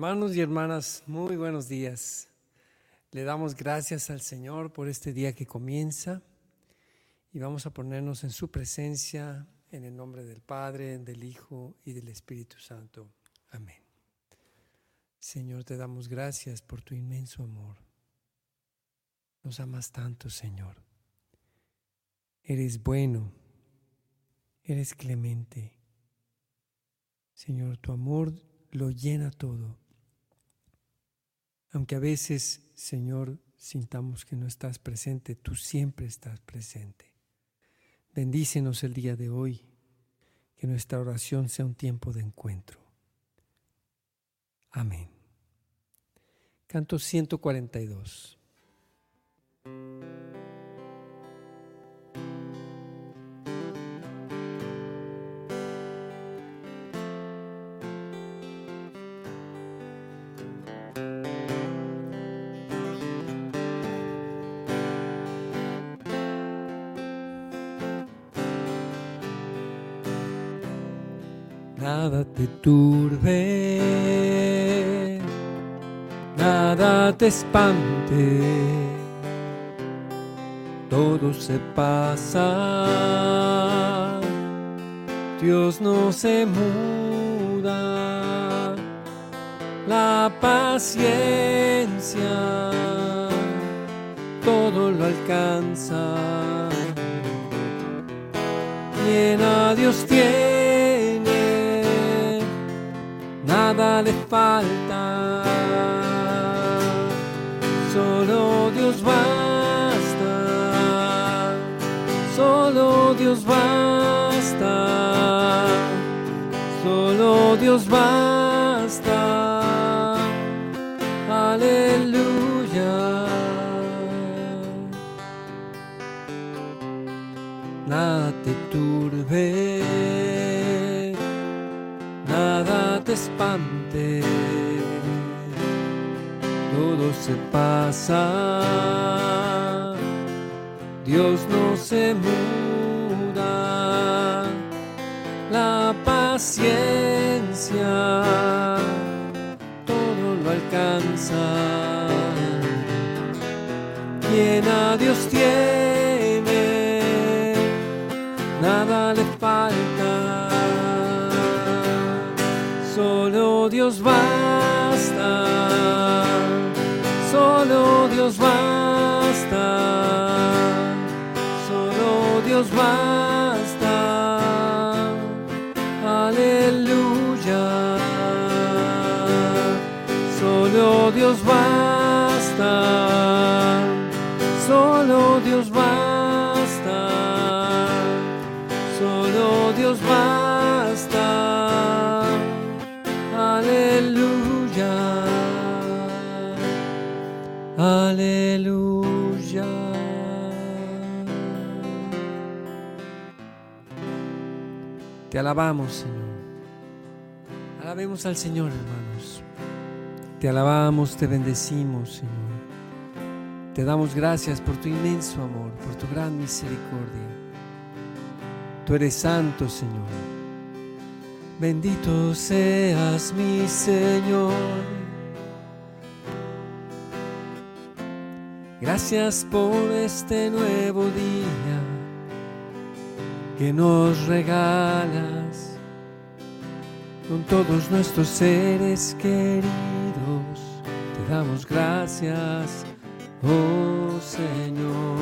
Hermanos y hermanas, muy buenos días. Le damos gracias al Señor por este día que comienza y vamos a ponernos en su presencia en el nombre del Padre, del Hijo y del Espíritu Santo. Amén. Señor, te damos gracias por tu inmenso amor. Nos amas tanto, Señor. Eres bueno, eres clemente. Señor, tu amor lo llena todo. Aunque a veces, Señor, sintamos que no estás presente, tú siempre estás presente. Bendícenos el día de hoy, que nuestra oración sea un tiempo de encuentro. Amén. Canto 142. Nada te turbe, nada te espante, todo se pasa, Dios no se muda, la paciencia todo lo alcanza. Quien a Dios tiene le falta. Solo Dios basta, solo Dios basta, solo Dios basta. Aleluya. Espante, todo se pasa, Dios no se muda, la paciencia todo lo alcanza. Quien a Dios tiene, Dios basta, solo Dios basta, solo Dios basta. Aleluya. Solo Dios basta, solo Dios basta, solo Dios basta. Te alabamos, Señor. Alabemos al Señor, hermanos. Te alabamos, te bendecimos, Señor. Te damos gracias por tu inmenso amor, por tu gran misericordia. Tú eres santo, Señor. Bendito seas mi Señor. Gracias por este nuevo día que nos regalas con todos nuestros seres queridos. Te damos gracias, oh Señor.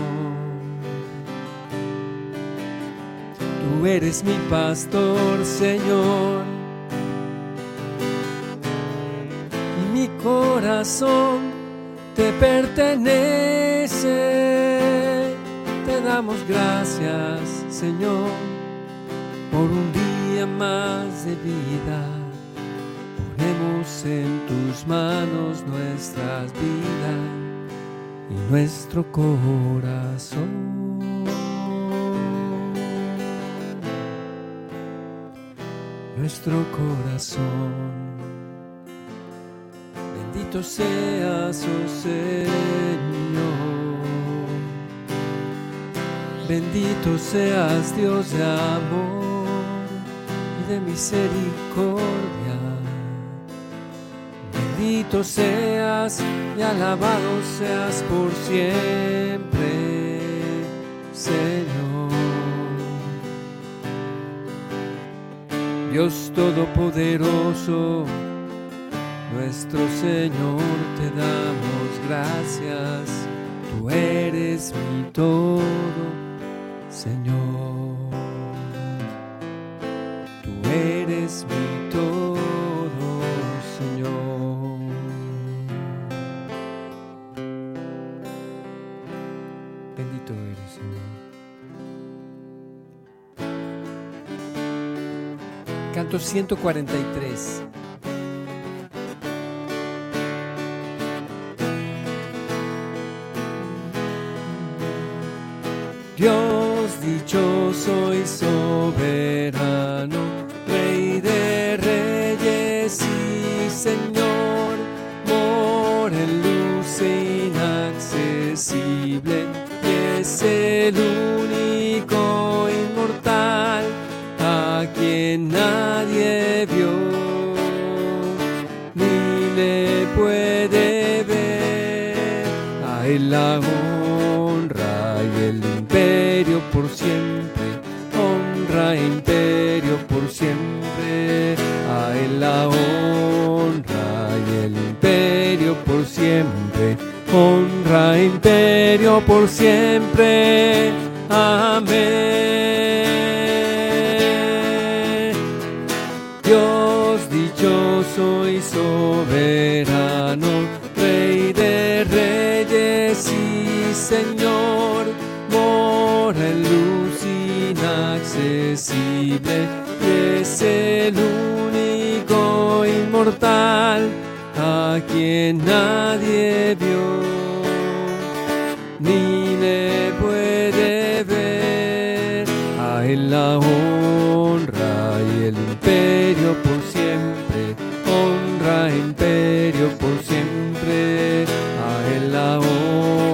Tú eres mi pastor, Señor. Y mi corazón te pertenece. Te damos gracias, Señor, por un día más de vida. Ponemos en tus manos nuestras vidas y nuestro corazón. nuestro corazón. Bendito seas, oh Señor. Bendito seas, Dios de amor y de misericordia. Bendito seas y alabado seas por siempre, Señor. Dios Todopoderoso, nuestro Señor, te damos gracias. Tú eres mi todo, Señor. Tú eres mi todo, Señor. Bendito eres, Señor. Canto 143. Señor, mora en luz inaccesible, y es el único inmortal a quien nadie vio ni le puede ver. A él la honra y el imperio por siempre, honra e imperio por siempre. A él la honra y el imperio por siempre, honra e imperio por siempre. Amén. Dios dichoso y soberano, Rey de reyes y Señor, inaccesible, y es el único inmortal a quien nadie vio ni le puede ver. A él la honra y el imperio por siempre, honra e imperio por siempre. A él la honra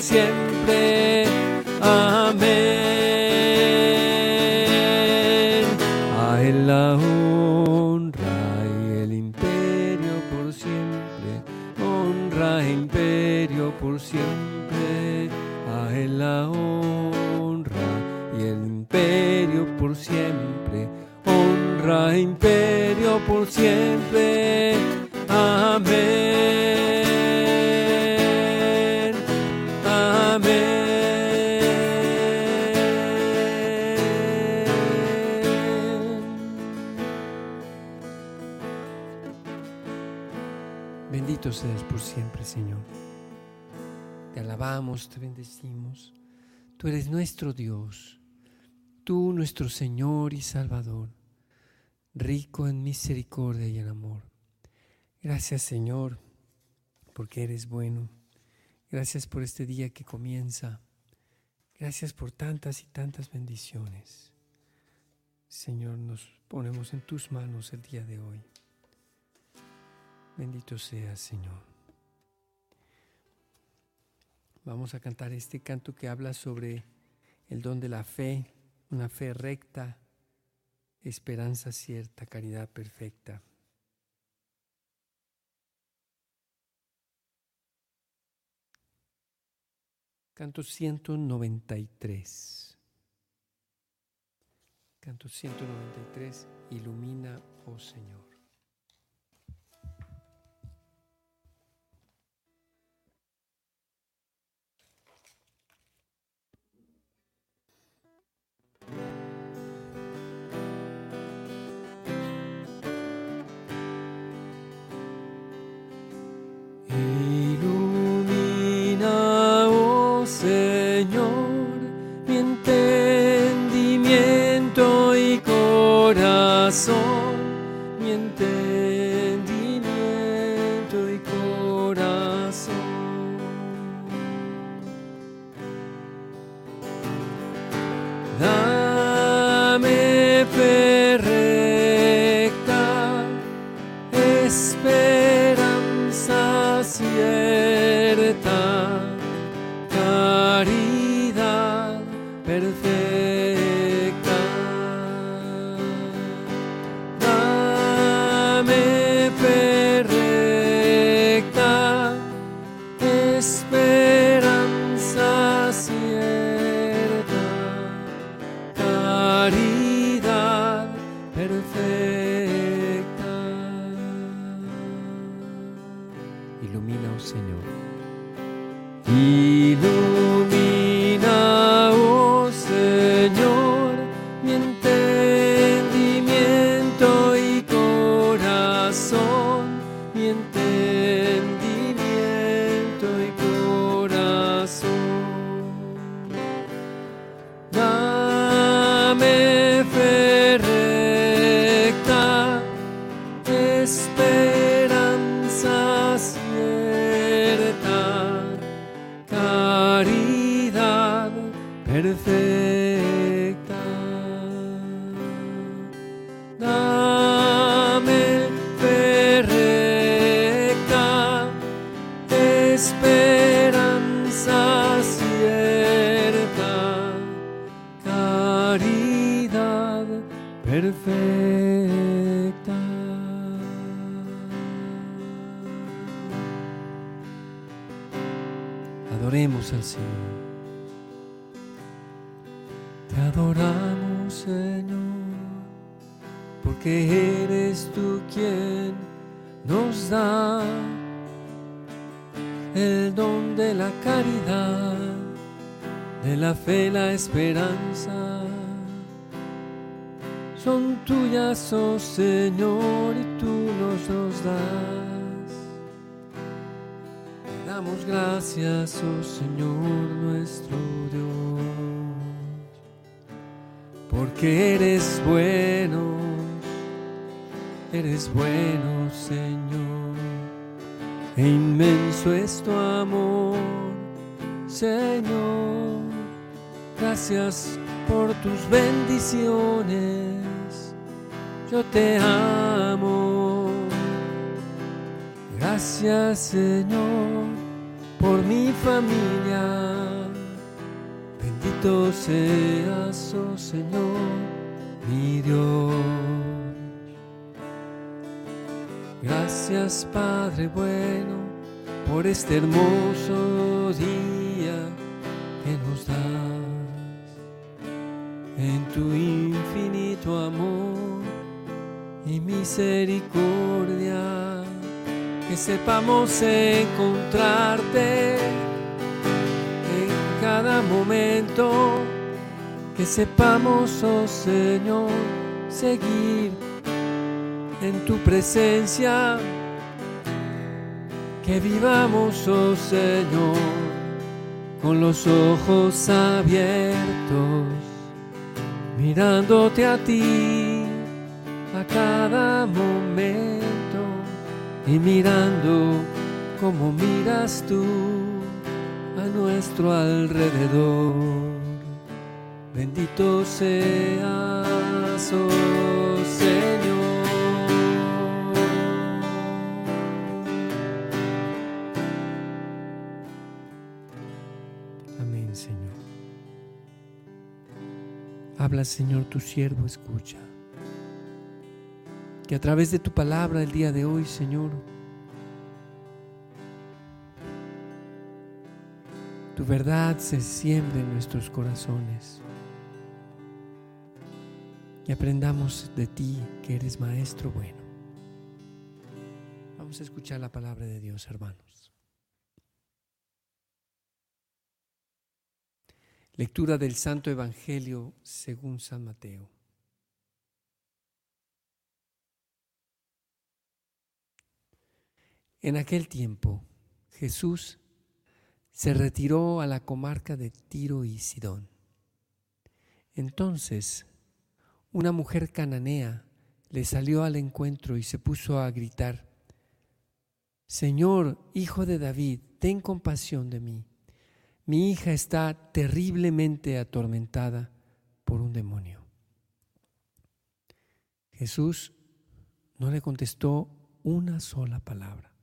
siempre. Dios, tú nuestro Señor y Salvador, rico en misericordia y en amor. Gracias, Señor, porque eres bueno. Gracias por este día que comienza. Gracias por tantas y tantas bendiciones. Señor, nos ponemos en tus manos el día de hoy. Bendito seas, Señor. Vamos a cantar este canto que habla sobre el don de la fe, una fe recta, esperanza cierta, caridad perfecta. Canto 193. Canto 193. Ilumina, oh Señor. Señor, mi entendimiento y corazón, mi entendimiento el don de la caridad, de la fe, la esperanza. Son tuyas, oh Señor, y tú nos los das. Te damos gracias, oh Señor nuestro Dios, porque eres bueno, eres bueno, Señor, e inmenso es tu amor, Señor. Gracias por tus bendiciones, yo te amo. Gracias Señor por mi familia. Bendito seas, oh Señor, mi Dios. Gracias Padre bueno por este hermoso día que nos das. En tu infinito amor y misericordia que sepamos encontrarte en cada momento, que sepamos, oh Señor, seguir en tu presencia, que vivamos, oh Señor, con los ojos abiertos, mirándote a ti a cada momento y mirando como miras tú a nuestro alrededor. Bendito seas, oh Señor. Habla, Señor, tu siervo escucha que a través de tu palabra el día de hoy, Señor, tu verdad se siembre en nuestros corazones y aprendamos de ti que eres Maestro bueno. Vamos a escuchar la palabra de Dios, hermanos. Lectura del Santo Evangelio según San Mateo. En aquel tiempo Jesús se retiró a la comarca de Tiro y Sidón. Entonces una mujer cananea le salió al encuentro y se puso a gritar, Señor, hijo de David, ten compasión de mí. Mi hija está terriblemente atormentada por un demonio. Jesús no le contestó una sola palabra.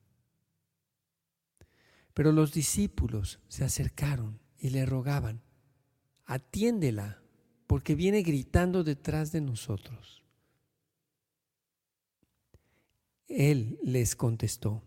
Pero los discípulos se acercaron y le rogaban, atiéndela, porque viene gritando detrás de nosotros. Él les contestó,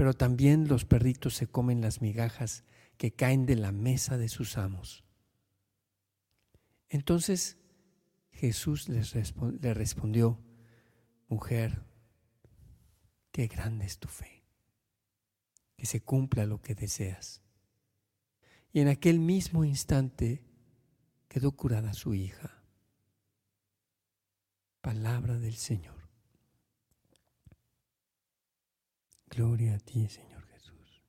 pero también los perritos se comen las migajas que caen de la mesa de sus amos. Entonces Jesús les le respondió, mujer, qué grande es tu fe, que se cumpla lo que deseas. Y en aquel mismo instante quedó curada su hija. Palabra del Señor. Gloria a ti, Señor Jesús.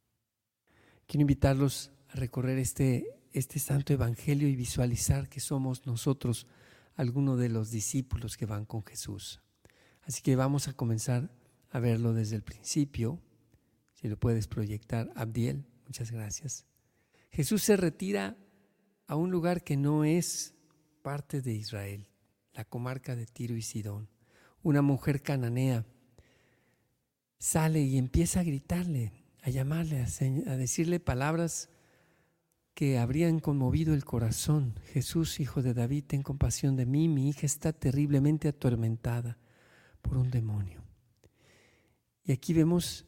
Quiero invitarlos a recorrer este, este santo evangelio y visualizar que somos nosotros algunos de los discípulos que van con Jesús. Así que vamos a comenzar a verlo desde el principio. Si lo puedes proyectar, Abdiel, muchas gracias. Jesús se retira a un lugar que no es parte de Israel, la comarca de Tiro y Sidón. Una mujer cananea sale y empieza a gritarle, a llamarle, a, decirle palabras que habrían conmovido el corazón. Jesús, hijo de David, ten compasión de mí, mi hija está terriblemente atormentada por un demonio. Y aquí vemos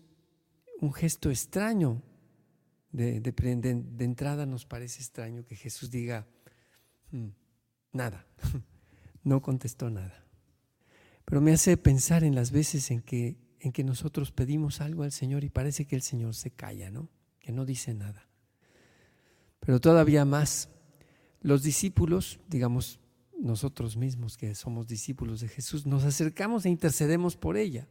un gesto extraño de, de, entrada nos parece extraño que Jesús diga, mm, nada, no contestó nada. Pero me hace pensar en las veces en que, en que nosotros pedimos algo al Señor y parece que el Señor se calla, ¿no? Que no dice nada. Pero todavía más, los discípulos, digamos nosotros mismos que somos discípulos de Jesús, nos acercamos e intercedemos por ella.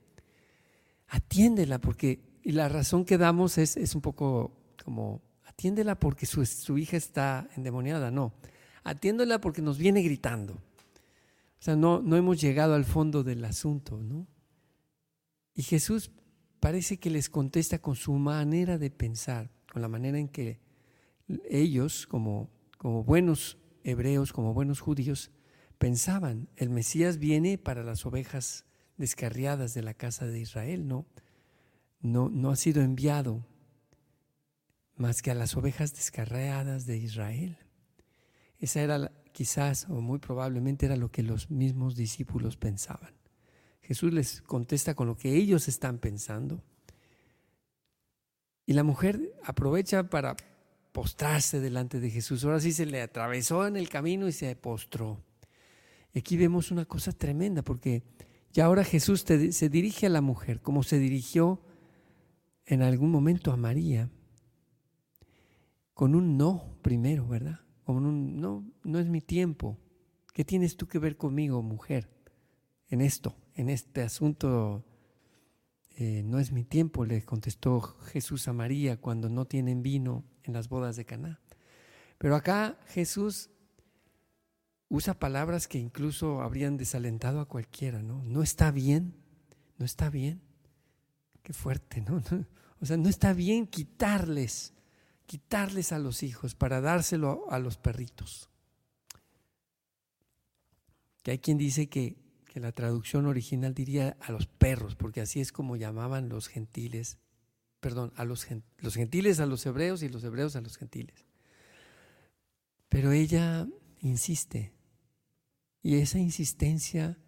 Atiéndela porque y la razón que damos es, es un poco como atiéndela porque su, su, hija está endemoniada, no. Atiéndela porque nos viene gritando. O sea, no, no hemos llegado al fondo del asunto, ¿no? Y Jesús parece que les contesta con su manera de pensar, con la manera en que ellos, como, como buenos hebreos, como buenos judíos, pensaban, el Mesías viene para las ovejas descarriadas de la casa de Israel, ¿no? No, no ha sido enviado más que a las ovejas descarriadas de Israel. Esa era quizás o muy probablemente era lo que los mismos discípulos pensaban. Jesús les contesta con lo que ellos están pensando. Y la mujer aprovecha para postrarse delante de Jesús. Ahora sí se le atravesó en el camino y se postró. Y aquí vemos una cosa tremenda porque ya ahora Jesús se dirige a la mujer como se dirigió en algún momento a María con un no primero, ¿verdad? Con un no, no es mi tiempo. ¿Qué tienes tú que ver conmigo, mujer? En esto, en este asunto, eh, no es mi tiempo, le contestó Jesús a María cuando no tienen vino en las bodas de Caná. Pero acá Jesús usa palabras que incluso habrían desalentado a cualquiera, ¿no? No está bien, no está bien. Qué fuerte, ¿no? O sea, no está bien quitarles quitarles a los hijos para dárselo a los perritos. Que hay quien dice que, que la traducción original diría a los perros, porque así es como llamaban los gentiles, perdón, a los, los gentiles a los hebreos y los hebreos a los gentiles. Pero ella insiste, y esa insistencia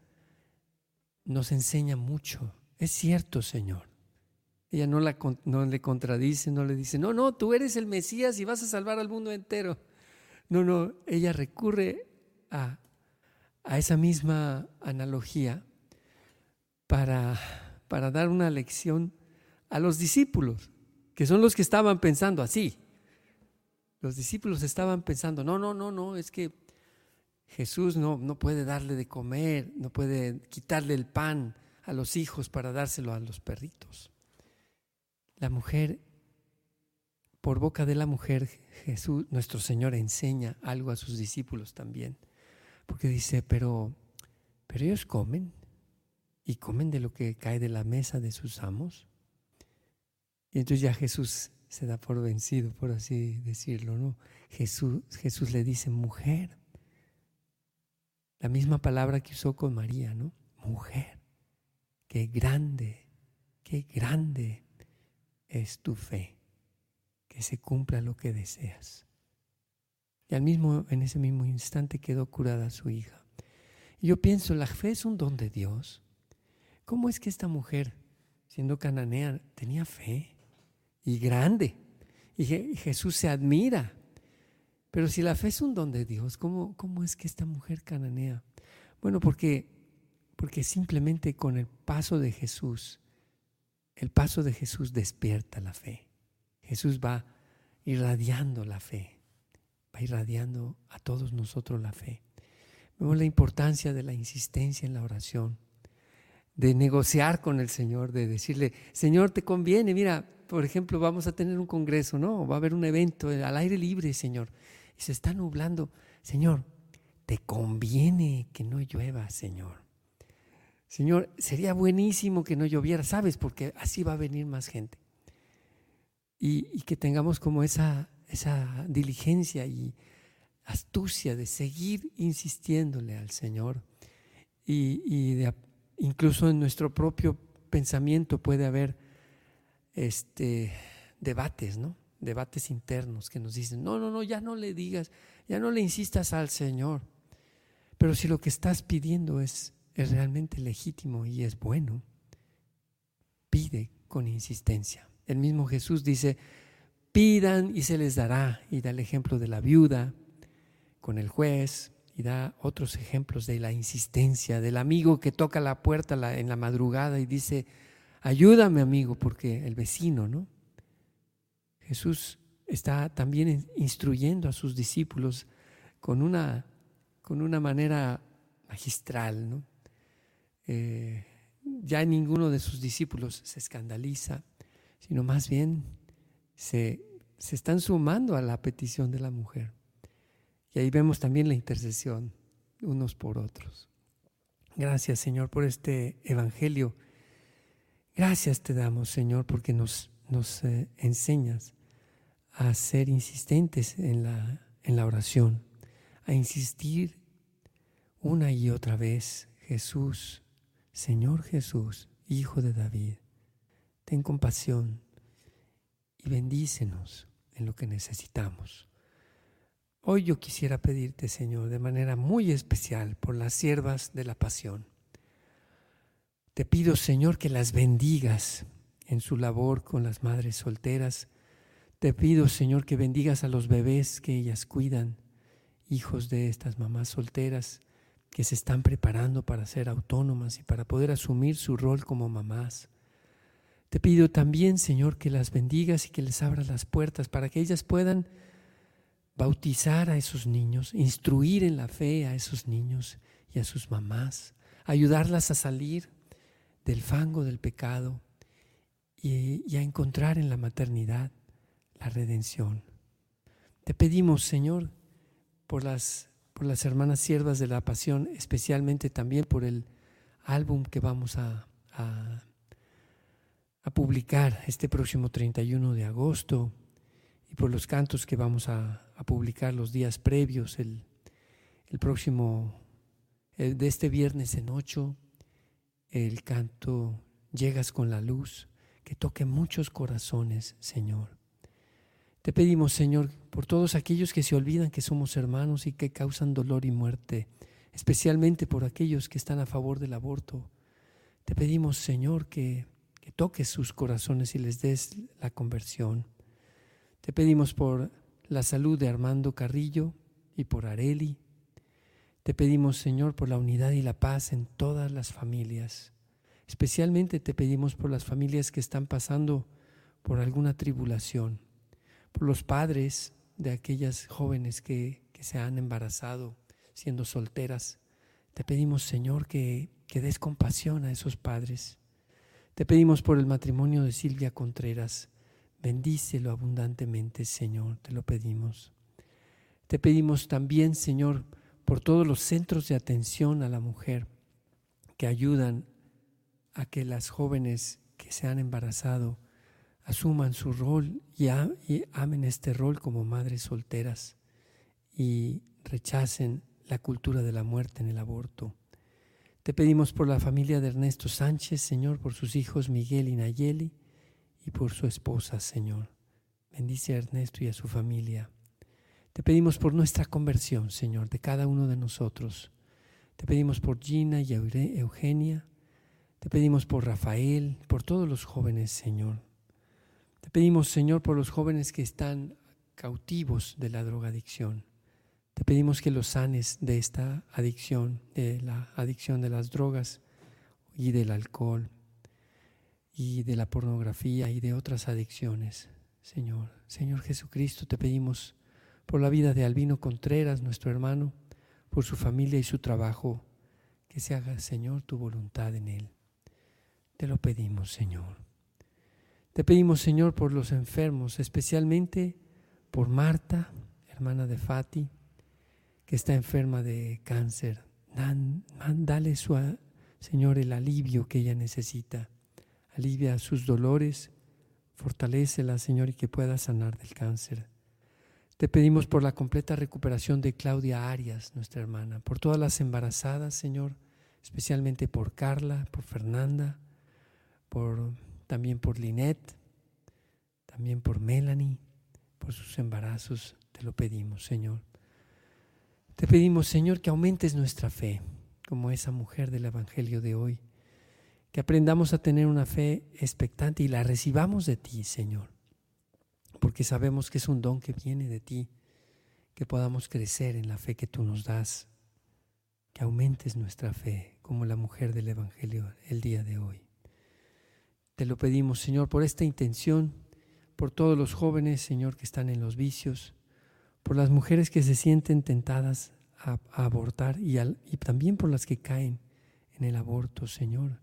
nos enseña mucho. Es cierto, Señor. Ella no, la, no le contradice, no le dice, no, no, tú eres el Mesías y vas a salvar al mundo entero. No, no, ella recurre a, a esa misma analogía para, para dar una lección a los discípulos, que son los que estaban pensando así. Los discípulos estaban pensando, no, no, no, no, es que Jesús no, no puede darle de comer, no puede quitarle el pan a los hijos para dárselo a los perritos. La mujer, por boca de la mujer, Jesús, nuestro Señor, enseña algo a sus discípulos también. Porque dice, pero, pero ellos comen y comen de lo que cae de la mesa de sus amos. Y entonces ya Jesús se da por vencido, por así decirlo, ¿no? Jesús, Jesús le dice, mujer. La misma palabra que usó con María, ¿no? Mujer. Qué grande, qué grande es tu fe, que se cumpla lo que deseas. Y al mismo, en ese mismo instante quedó curada su hija. Y yo pienso, la fe es un don de Dios. ¿Cómo es que esta mujer, siendo cananea, tenía fe? Y grande. Y Jesús se admira. Pero si la fe es un don de Dios, ¿cómo, cómo es que esta mujer cananea? Bueno, porque, porque simplemente con el paso de Jesús, el paso de Jesús despierta la fe. Jesús va irradiando la fe, va irradiando a todos nosotros la fe. Vemos la importancia de la insistencia en la oración, de negociar con el Señor, de decirle, Señor, te conviene, mira, por ejemplo, vamos a tener un congreso, ¿no? Va a haber un evento al aire libre, Señor, y se está nublando. Señor, te conviene que no llueva, Señor. Señor, sería buenísimo que no lloviera, ¿sabes? Porque así va a venir más gente. Y, que tengamos como esa, esa diligencia y astucia de seguir insistiéndole al Señor. Y, y de, incluso en nuestro propio pensamiento puede haber este, debates, ¿no? Debates internos que nos dicen, no, no, no, ya no le digas, ya no le insistas al Señor. Pero si lo que estás pidiendo es, es realmente legítimo y es bueno, pide con insistencia. El mismo Jesús dice, pidan y se les dará. Y da el ejemplo de la viuda con el juez y da otros ejemplos de la insistencia, del amigo que toca la puerta en la madrugada y dice, ayúdame amigo, porque el vecino, ¿no? Jesús está también instruyendo a sus discípulos con una, con una manera magistral, ¿no? Eh, ya ninguno de sus discípulos se escandaliza, sino más bien se, se están sumando a la petición de la mujer. Y ahí vemos también la intercesión unos por otros. Gracias Señor por este Evangelio Gracias te damos, Señor, porque nos, nos eh, enseñas a ser insistentes en la, en la oración, a insistir una y otra vez, Jesús, Señor Jesús, Hijo de David, ten compasión y bendícenos en lo que necesitamos. Hoy yo quisiera pedirte, Señor, de manera muy especial por las siervas de la pasión te pido, Señor, que las bendigas en su labor con las madres solteras. Te pido, Señor, que bendigas a los bebés que ellas cuidan, hijos de estas mamás solteras que se están preparando para ser autónomas y para poder asumir su rol como mamás. Te pido también, Señor, que las bendigas y que les abras las puertas para que ellas puedan bautizar a esos niños, instruir en la fe a esos niños y a sus mamás, ayudarlas a salir del fango del pecado y, a encontrar en la maternidad la redención. Te pedimos, Señor, por las, por las hermanas siervas de la pasión, especialmente también por el álbum que vamos a, a, publicar este próximo 31 de agosto y por los cantos que vamos a, publicar los días previos, el, el próximo, de este viernes en 8 el canto Llegas con la luz, que toque muchos corazones, Señor. Te pedimos, Señor, por todos aquellos que se olvidan que somos hermanos y que causan dolor y muerte, especialmente por aquellos que están a favor del aborto. Te pedimos, Señor, que, que toques sus corazones y les des la conversión. Te pedimos por la salud de Armando Carrillo y por Areli, te pedimos, Señor, por la unidad y la paz en todas las familias. Especialmente te pedimos por las familias que están pasando por alguna tribulación, por los padres de aquellas jóvenes que, se han embarazado siendo solteras. Te pedimos, Señor, que, des compasión a esos padres. Te pedimos por el matrimonio de Silvia Contreras. Bendícelo abundantemente, Señor, te lo pedimos. Te pedimos también, Señor, por todos los centros de atención a la mujer que ayudan a que las jóvenes que se han embarazado asuman su rol y, amen este rol como madres solteras y rechacen la cultura de la muerte en el aborto. Te pedimos por la familia de Ernesto Sánchez, Señor, por sus hijos Miguel y Nayeli y por su esposa, Señor. Bendice a Ernesto y a su familia. Te pedimos por nuestra conversión, Señor, de cada uno de nosotros. Te pedimos por Gina y Eugenia. Te pedimos por Rafael, por todos los jóvenes, Señor. Te pedimos, Señor, por los jóvenes que están cautivos de la drogadicción. Te pedimos que los sanes de esta adicción, de la adicción de las drogas y del alcohol y de la pornografía y de otras adicciones. Señor, Señor Jesucristo, te pedimos por la vida de Albino Contreras, nuestro hermano, por su familia y su trabajo, que se haga, Señor, tu voluntad en él. Te lo pedimos, Señor. Te pedimos, Señor, por los enfermos, especialmente por Marta, hermana de Fati, que está enferma de cáncer. dale, su, Señor, el alivio que ella necesita. Alivia sus dolores, fortalecela, Señor, y que pueda sanar del cáncer. Te pedimos por la completa recuperación de Claudia Arias, nuestra hermana, por todas las embarazadas, Señor, especialmente por Carla, por Fernanda, por, también por Linet, también por Melanie, por sus embarazos, te lo pedimos, Señor. Te pedimos, Señor, que aumentes nuestra fe, como esa mujer del Evangelio de hoy, que aprendamos a tener una fe expectante y la recibamos de ti, Señor, porque sabemos que es un don que viene de ti, que podamos crecer en la fe que tú nos das, que aumentes nuestra fe, como la mujer del Evangelio el día de hoy. Te lo pedimos, Señor, por esta intención, por todos los jóvenes, Señor, que están en los vicios, por las mujeres que se sienten tentadas a, abortar y, también por las que caen en el aborto, Señor.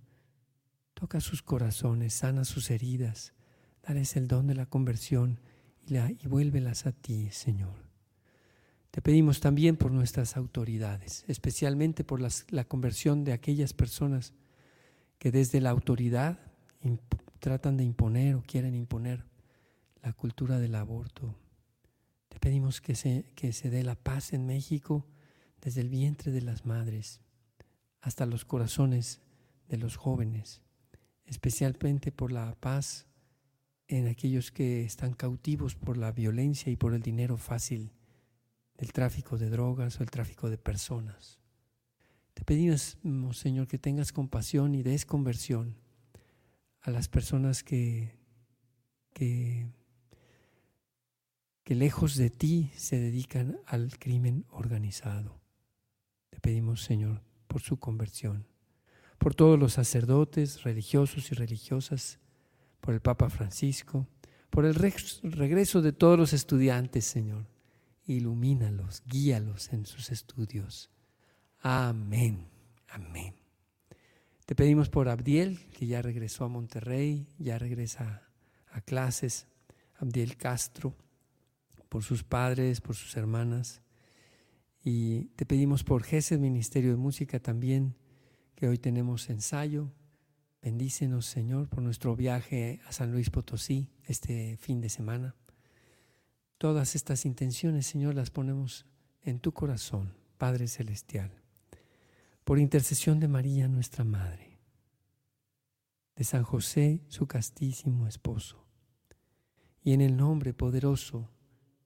Toca sus corazones, sana sus heridas, dales el don de la conversión y, la, y vuélvelas a ti, Señor. Te pedimos también por nuestras autoridades, especialmente por la conversión de aquellas personas que desde la autoridad tratan de imponer o quieren imponer la cultura del aborto. Pedimos que se, que se dé la paz en México desde el vientre de las madres hasta los corazones de los jóvenes, especialmente por la paz en aquellos que están cautivos por la violencia y por el dinero fácil del tráfico de drogas o el tráfico de personas. Te pedimos, Señor, que tengas compasión y des conversión a las personas que, que, que lejos de ti se dedican al crimen organizado. Te pedimos, Señor, por su conversión, por todos los sacerdotes, religiosos y religiosas, por el Papa Francisco, por el regreso de todos los estudiantes, Señor. Ilumínalos, guíalos en sus estudios. Amén, amén. Te pedimos por Abdiel, que ya regresó a Monterrey, ya regresa a clases. Abdiel Castro, por sus padres, por sus hermanas. Y te pedimos por GESED Ministerio de Música también, que hoy tenemos ensayo. Bendícenos, Señor, por nuestro viaje a San Luis Potosí este fin de semana. Todas estas intenciones, Señor, las ponemos en tu corazón, Padre Celestial por intercesión de María, nuestra Madre, de San José, su castísimo esposo, y en el nombre poderoso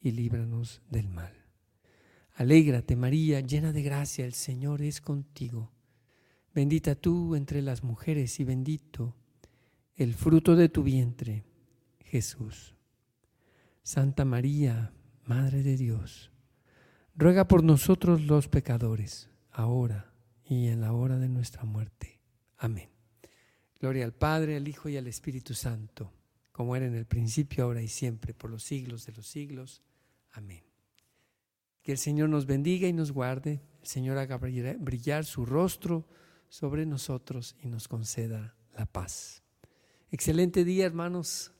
y líbranos del mal. Alégrate María, llena de gracia, el Señor es contigo. Bendita tú entre las mujeres y bendito el fruto de tu vientre, Jesús. Santa María, Madre de Dios, ruega por nosotros los pecadores ahora y en la hora de nuestra muerte. Amén. Gloria al Padre, al Hijo y al Espíritu Santo, como era en el principio, ahora y siempre, por los siglos de los siglos. Amén. Que el Señor nos bendiga y nos guarde, el Señor haga brillar su rostro sobre nosotros y nos conceda la paz. Excelente día, hermanos.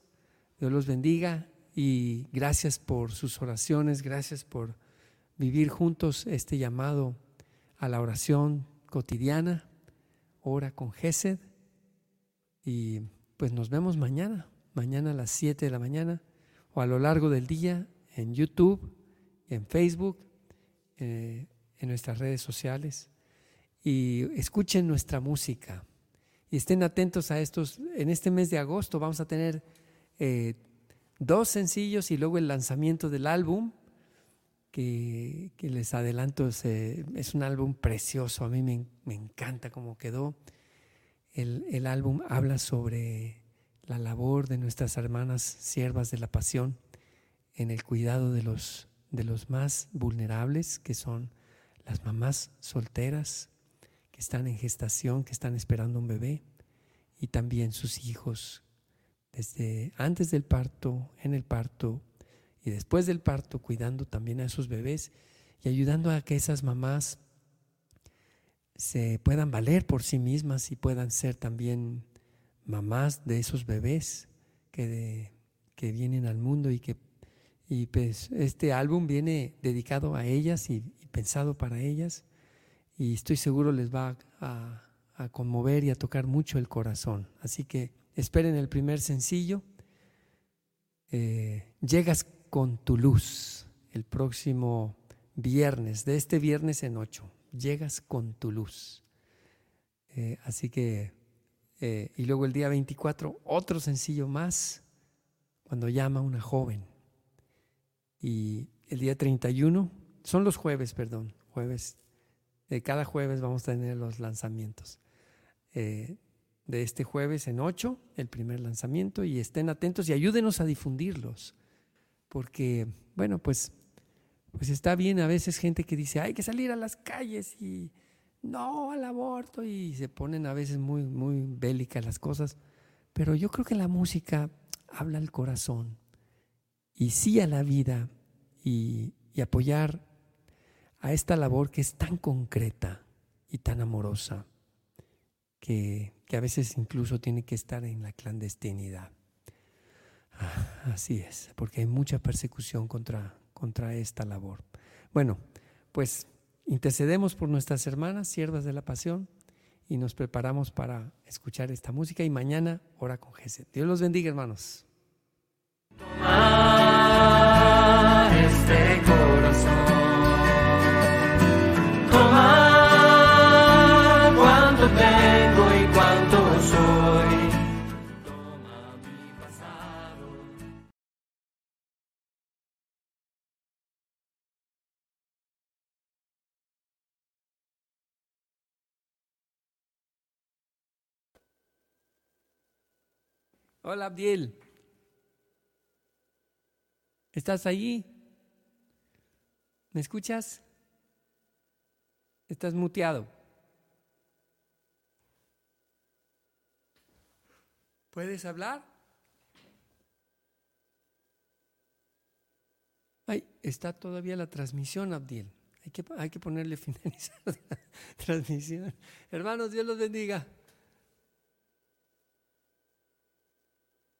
Dios los bendiga y gracias por sus oraciones, gracias por vivir juntos este llamado a la oración cotidiana, ora con Gesed y pues nos vemos mañana, mañana a las 7 de la mañana o a lo largo del día en YouTube, en Facebook, eh, en nuestras redes sociales y escuchen nuestra música y estén atentos a estos. En este mes de agosto vamos a tener eh, dos sencillos y luego el lanzamiento del álbum que, les adelanto, es, un álbum precioso, a mí me, encanta cómo quedó. El, álbum habla sobre la labor de nuestras hermanas siervas de la pasión en el cuidado de los, de los más vulnerables, que son las mamás solteras, que están en gestación, que están esperando un bebé, y también sus hijos, desde antes del parto, en el parto y después del parto, cuidando también a esos bebés y ayudando a que esas mamás se puedan valer por sí mismas y puedan ser también mamás de esos bebés que, que vienen al mundo y que y pues este álbum viene dedicado a ellas y, pensado para ellas y estoy seguro les va a, conmover y a tocar mucho el corazón. Así que esperen el primer sencillo. Eh, llegas con tu luz el próximo viernes, de este viernes en ocho. Llegas con tu luz. Eh, así que, eh, y luego el día 24, otro sencillo más, cuando llama una joven. Y el día 31, son los jueves, perdón, jueves. cada jueves vamos a tener los lanzamientos. Eh, de este jueves en 8, el primer lanzamiento, y estén atentos y ayúdenos a difundirlos, porque, bueno, pues, pues está bien a veces gente que dice, hay que salir a las calles y no al aborto, y se ponen a veces muy, muy bélicas las cosas, pero yo creo que la música habla al corazón, y sí a la vida, y, y apoyar a esta labor que es tan concreta y tan amorosa que, a veces incluso tiene que estar en la clandestinidad. Ah, así es, porque hay mucha persecución contra, contra esta labor. Bueno, pues intercedemos por nuestras hermanas, siervas de la pasión, y nos preparamos para escuchar esta música y mañana hora con Jesús. Dios los bendiga, hermanos. este Hola, Abdiel. ¿Estás allí? ¿Me escuchas? Estás muteado. ¿Puedes hablar? Ay, está todavía la transmisión, Abdiel. Hay que, hay que ponerle finalizar la transmisión. Hermanos, Dios los bendiga.